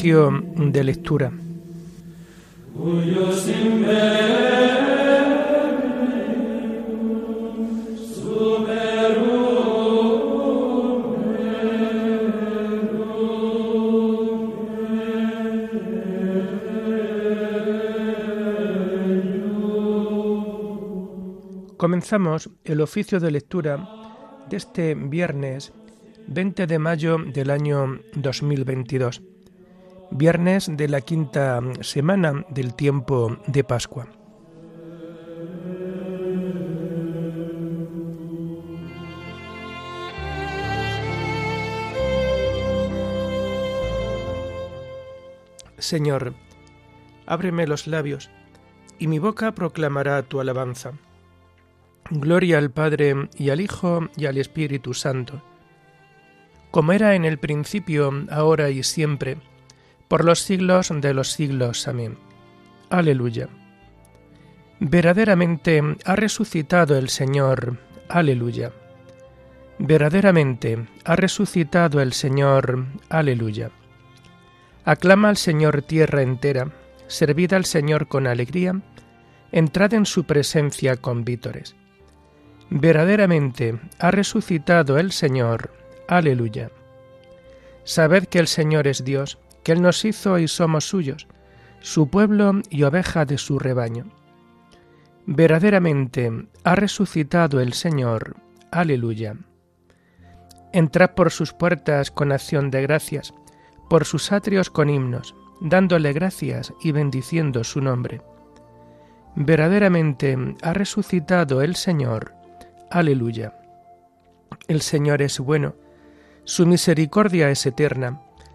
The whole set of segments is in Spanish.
De lectura. Comenzamos el oficio de lectura de este viernes 20 de mayo del año 2022, viernes de la quinta semana del tiempo de Pascua. Señor, ábreme los labios, y mi boca proclamará tu alabanza. Gloria al Padre y al Hijo y al Espíritu Santo, como era en el principio, ahora y siempre, por los siglos de los siglos. Amén. Aleluya. Verdaderamente ha resucitado el Señor. Aleluya. Verdaderamente ha resucitado el Señor. Aleluya. Aclama al Señor tierra entera, servid al Señor con alegría, entrad en su presencia con vítores. Verdaderamente ha resucitado el Señor. Aleluya. Sabed que el Señor es Dios, que Él nos hizo y somos suyos, su pueblo y oveja de su rebaño. Verdaderamente ha resucitado el Señor. Aleluya. Entrad por sus puertas con acción de gracias, por sus atrios con himnos, dándole gracias y bendiciendo su nombre. Verdaderamente ha resucitado el Señor. Aleluya. El Señor es bueno, su misericordia es eterna,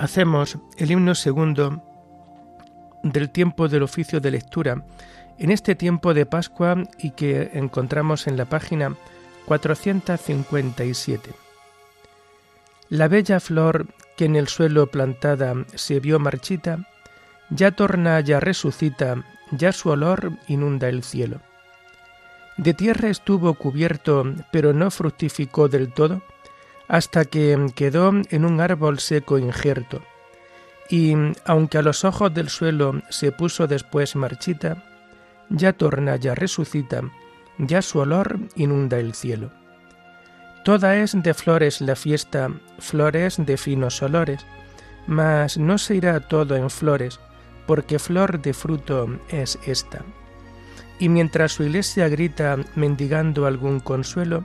Hacemos el himno segundo del tiempo del oficio de lectura en este tiempo de Pascua y que encontramos en la página 457. La bella flor que en el suelo plantada se vio marchita, ya torna, ya resucita, ya su olor inunda el cielo. De tierra estuvo cubierto, pero no fructificó del todo, hasta que quedó en un árbol seco injerto, y aunque a los ojos del suelo se puso después marchita, ya torna, ya resucita, ya su olor inunda el cielo. Toda es de flores la fiesta, flores de finos olores, mas no se irá todo en flores, porque flor de fruto es esta. Y mientras su iglesia grita mendigando algún consuelo,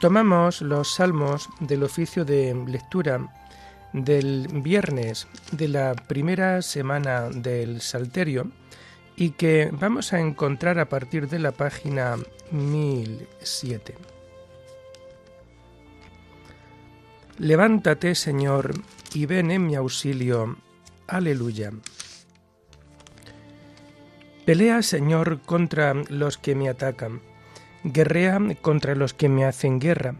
Tomamos los salmos del oficio de lectura del viernes de la primera semana del Salterio y que vamos a encontrar a partir de la página 1007. Levántate, Señor, y ven en mi auxilio. Aleluya. Pelea, Señor, contra los que me atacan. Guerrea contra los que me hacen guerra.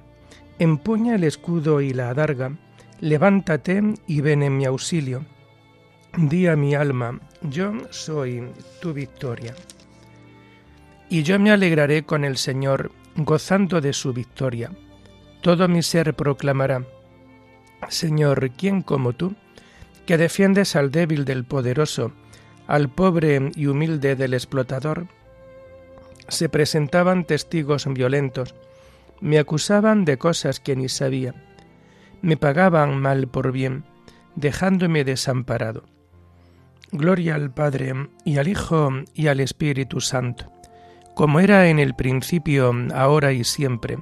Empuña el escudo y la adarga. Levántate y ven en mi auxilio. Di a mi alma, yo soy tu victoria. Y yo me alegraré con el Señor, gozando de su victoria. Todo mi ser proclamará Señor, ¿quién como tú, que defiendes al débil del poderoso, al pobre y humilde del explotador, se presentaban testigos violentos, me acusaban de cosas que ni sabía, me pagaban mal por bien, dejándome desamparado. Gloria al Padre y al Hijo y al Espíritu Santo, como era en el principio, ahora y siempre,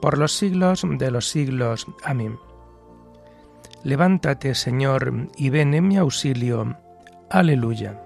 por los siglos de los siglos. Amén. Levántate, Señor, y ven en mi auxilio. Aleluya.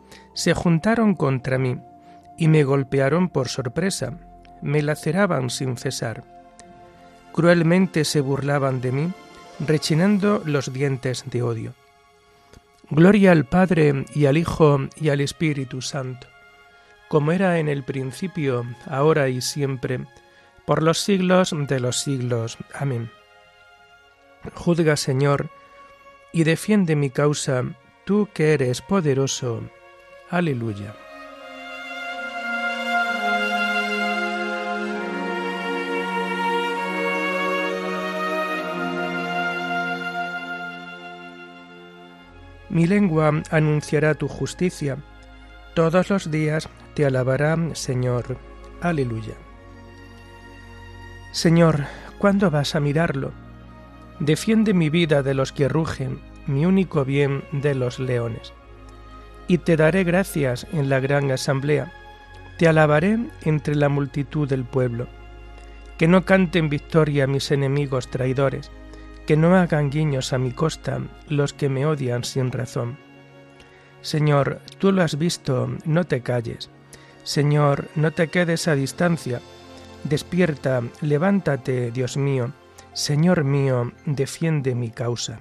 se juntaron contra mí y me golpearon por sorpresa, me laceraban sin cesar. Cruelmente se burlaban de mí, rechinando los dientes de odio. Gloria al Padre y al Hijo y al Espíritu Santo, como era en el principio, ahora y siempre, por los siglos de los siglos. Amén. Juzga, Señor, y defiende mi causa, tú que eres poderoso. Aleluya. Mi lengua anunciará tu justicia. Todos los días te alabará, Señor. Aleluya. Señor, ¿cuándo vas a mirarlo? Defiende mi vida de los que rugen, mi único bien de los leones y te daré gracias en la gran asamblea, te alabaré entre la multitud del pueblo. Que no canten victoria mis enemigos traidores, que no hagan guiños a mi costa los que me odian sin razón. Señor, tú lo has visto, no te calles. Señor, no te quedes a distancia. Despierta, levántate, Dios mío. Señor mío, defiende mi causa.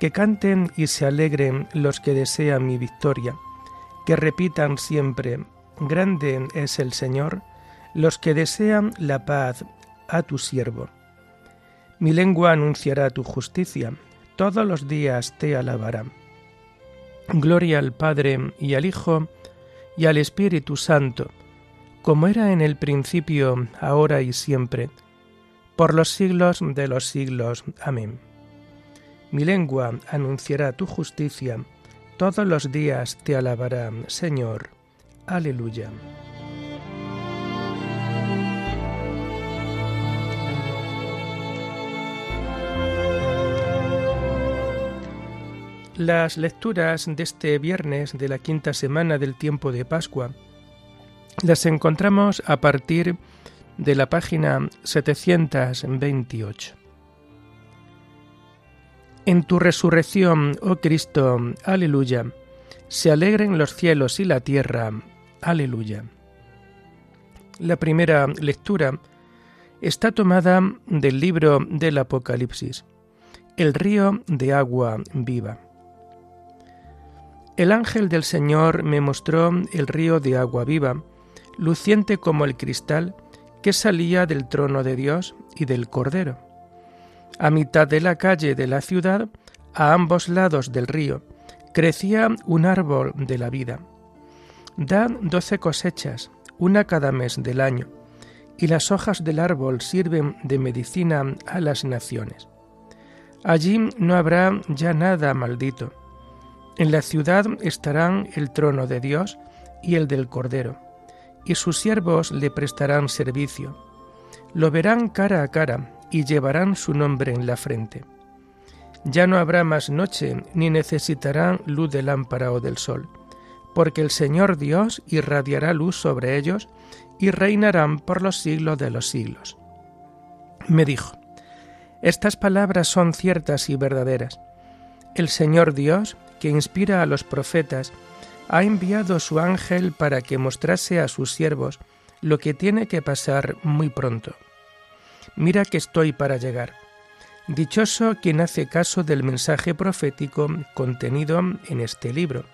Que canten y se alegren los que desean mi victoria, que repitan siempre, Grande es el Señor, los que desean la paz a tu siervo. Mi lengua anunciará tu justicia, todos los días te alabará. Gloria al Padre y al Hijo y al Espíritu Santo, como era en el principio, ahora y siempre, por los siglos de los siglos. Amén. Mi lengua anunciará tu justicia, todos los días te alabará, Señor. Aleluya. Las lecturas de este viernes de la quinta semana del tiempo de Pascua las encontramos a partir de la página 728. En tu resurrección, oh Cristo, aleluya. Se alegren los cielos y la tierra, aleluya. La primera lectura está tomada del libro del Apocalipsis, el río de agua viva. El ángel del Señor me mostró el río de agua viva, luciente como el cristal, que salía del trono de Dios y del Cordero a mitad de la calle de la ciudad, a ambos lados del río, crecía un árbol de la vida. Da doce cosechas, una cada mes del año, y las hojas del árbol sirven de medicina a las naciones. Allí no habrá ya nada maldito. En la ciudad estarán el trono de Dios y el del Cordero, y sus siervos le prestarán servicio. Lo verán cara a cara, y llevarán su nombre en la frente. Ya no habrá más noche, ni necesitarán luz de lámpara o del sol, porque el Señor Dios irradiará luz sobre ellos y reinarán por los siglos de los siglos. Me dijo, estas palabras son ciertas y verdaderas. El Señor Dios, que inspira a los profetas, ha enviado su ángel para que mostrase a sus siervos lo que tiene que pasar muy pronto. Mira que estoy para llegar. Dichoso quien hace caso del mensaje profético contenido en este libro.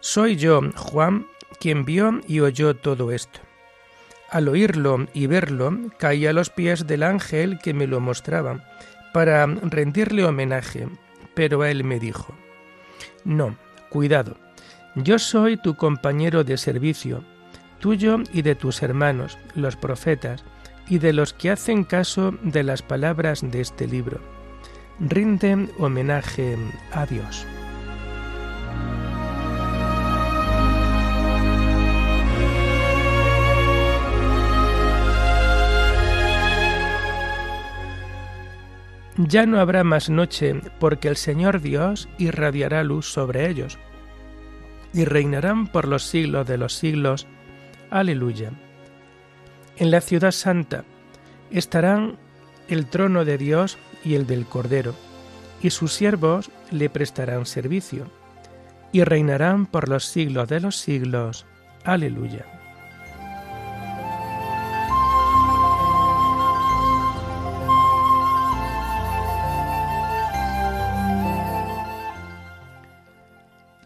Soy yo, Juan, quien vio y oyó todo esto. Al oírlo y verlo, caí a los pies del ángel que me lo mostraba, para rendirle homenaje, pero él me dijo, No, cuidado, yo soy tu compañero de servicio, tuyo y de tus hermanos, los profetas, y de los que hacen caso de las palabras de este libro. Rinde homenaje a Dios. Ya no habrá más noche, porque el Señor Dios irradiará luz sobre ellos, y reinarán por los siglos de los siglos. Aleluya. En la ciudad santa estarán el trono de Dios y el del Cordero, y sus siervos le prestarán servicio, y reinarán por los siglos de los siglos. Aleluya.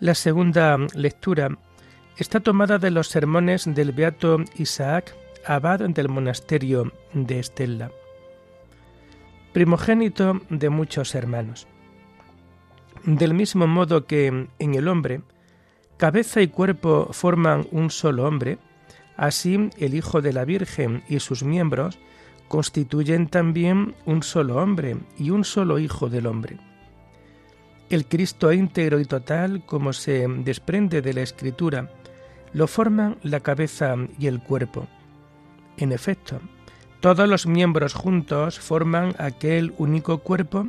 La segunda lectura está tomada de los sermones del beato Isaac, abad del monasterio de Estella, primogénito de muchos hermanos. Del mismo modo que en el hombre, cabeza y cuerpo forman un solo hombre, así el Hijo de la Virgen y sus miembros constituyen también un solo hombre y un solo Hijo del hombre el Cristo íntegro y total, como se desprende de la Escritura, lo forman la cabeza y el cuerpo. En efecto, todos los miembros juntos forman aquel único cuerpo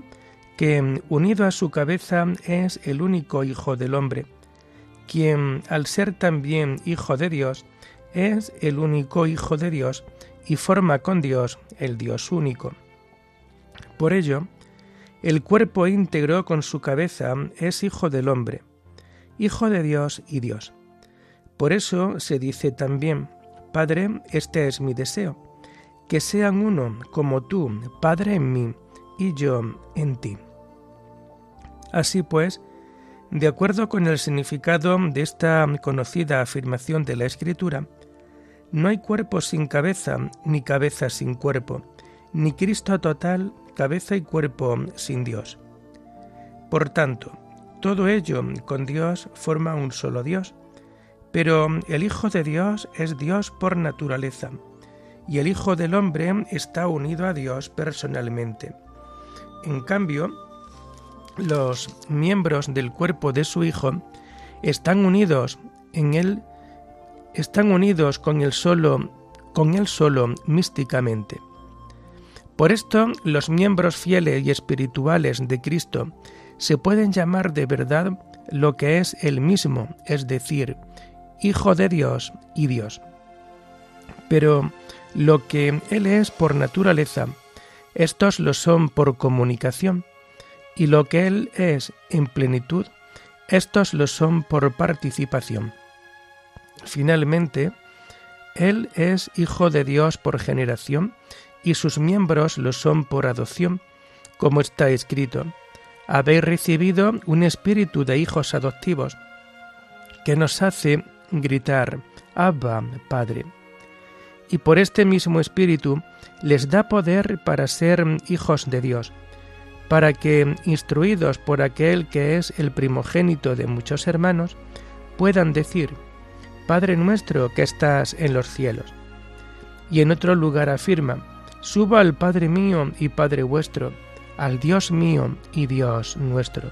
que, unido a su cabeza, es el único Hijo del hombre, quien, al ser también Hijo de Dios, es el único Hijo de Dios y forma con Dios el Dios único. Por ello, el cuerpo íntegro con su cabeza es hijo del hombre, hijo de Dios y Dios. Por eso se dice también, Padre, este es mi deseo, que sean uno como tú, Padre en mí y yo en ti. Así pues, de acuerdo con el significado de esta conocida afirmación de la Escritura, no hay cuerpo sin cabeza, ni cabeza sin cuerpo, ni Cristo total cabeza y cuerpo sin Dios. Por tanto, todo ello con Dios forma un solo Dios, pero el Hijo de Dios es Dios por naturaleza, y el Hijo del Hombre está unido a Dios personalmente. En cambio, los miembros del cuerpo de su Hijo están unidos en él, están unidos con el solo, con él solo místicamente. Por esto, los miembros fieles y espirituales de Cristo se pueden llamar de verdad lo que es el mismo, es decir, Hijo de Dios y Dios. Pero lo que Él es por naturaleza, estos lo son por comunicación, y lo que Él es en plenitud, estos lo son por participación. Finalmente, Él es Hijo de Dios por generación y sus miembros lo son por adopción, como está escrito, habéis recibido un espíritu de hijos adoptivos, que nos hace gritar, Abba, Padre. Y por este mismo espíritu les da poder para ser hijos de Dios, para que, instruidos por aquel que es el primogénito de muchos hermanos, puedan decir, Padre nuestro que estás en los cielos. Y en otro lugar afirma, Suba al Padre mío y Padre vuestro, al Dios mío y Dios nuestro.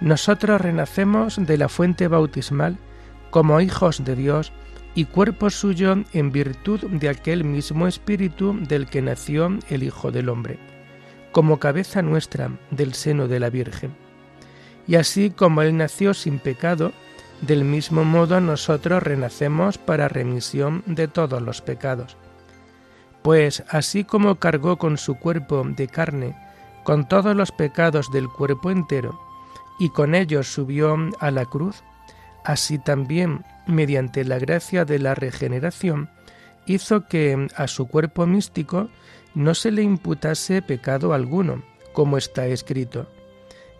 Nosotros renacemos de la fuente bautismal como hijos de Dios y cuerpo suyo en virtud de aquel mismo Espíritu del que nació el Hijo del Hombre, como cabeza nuestra del seno de la Virgen. Y así como Él nació sin pecado, del mismo modo nosotros renacemos para remisión de todos los pecados pues así como cargó con su cuerpo de carne con todos los pecados del cuerpo entero, y con ellos subió a la cruz, así también mediante la gracia de la regeneración, hizo que a su cuerpo místico no se le imputase pecado alguno, como está escrito.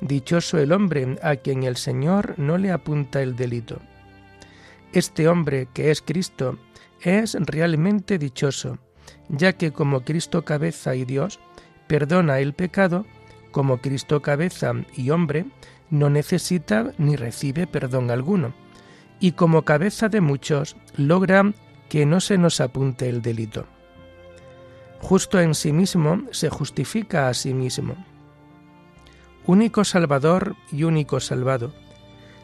Dichoso el hombre a quien el Señor no le apunta el delito. Este hombre que es Cristo es realmente dichoso, ya que como Cristo cabeza y Dios perdona el pecado, como Cristo cabeza y hombre no necesita ni recibe perdón alguno, y como cabeza de muchos logra que no se nos apunte el delito. Justo en sí mismo se justifica a sí mismo. Único Salvador y único salvado,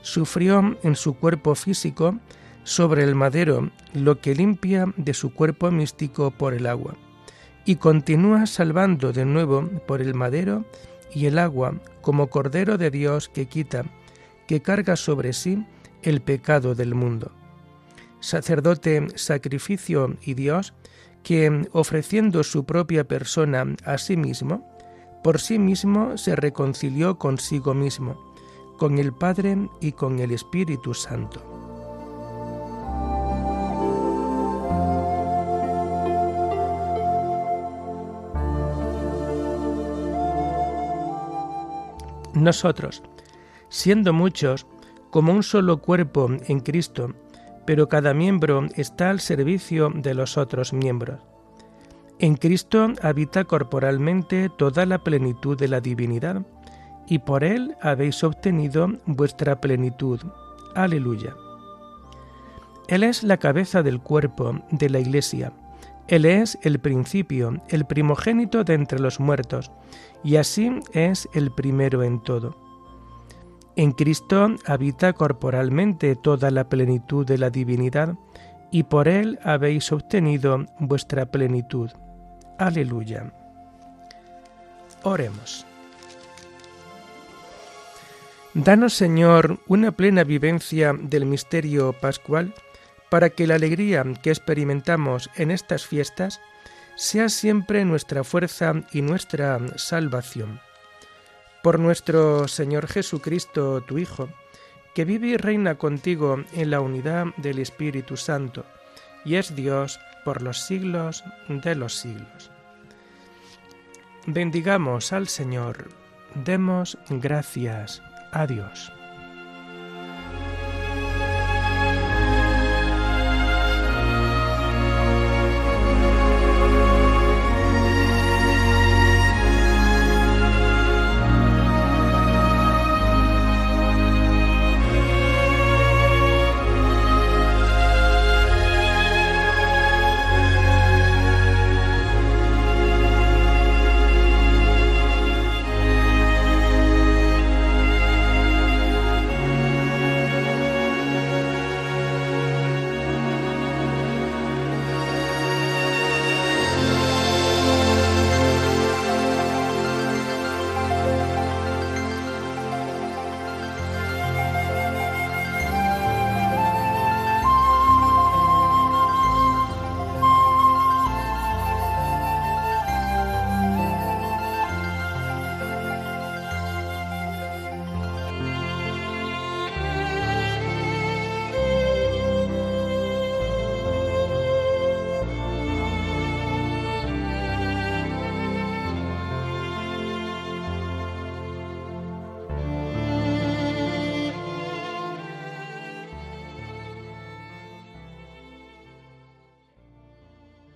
sufrió en su cuerpo físico sobre el madero lo que limpia de su cuerpo místico por el agua, y continúa salvando de nuevo por el madero y el agua como Cordero de Dios que quita, que carga sobre sí el pecado del mundo sacerdote, sacrificio y Dios, que, ofreciendo su propia persona a sí mismo, por sí mismo se reconcilió consigo mismo, con el Padre y con el Espíritu Santo. Nosotros, siendo muchos, como un solo cuerpo en Cristo, pero cada miembro está al servicio de los otros miembros. En Cristo habita corporalmente toda la plenitud de la divinidad, y por Él habéis obtenido vuestra plenitud. Aleluya. Él es la cabeza del cuerpo de la Iglesia. Él es el principio, el primogénito de entre los muertos, y así es el primero en todo en Cristo habita corporalmente toda la plenitud de la divinidad, y por Él habéis obtenido vuestra plenitud. Aleluya. Oremos. Danos, Señor, una plena vivencia del misterio pascual, para que la alegría que experimentamos en estas fiestas sea siempre nuestra fuerza y nuestra salvación por nuestro Señor Jesucristo, tu Hijo, que vive y reina contigo en la unidad del Espíritu Santo, y es Dios por los siglos de los siglos. Bendigamos al Señor, demos gracias a Dios.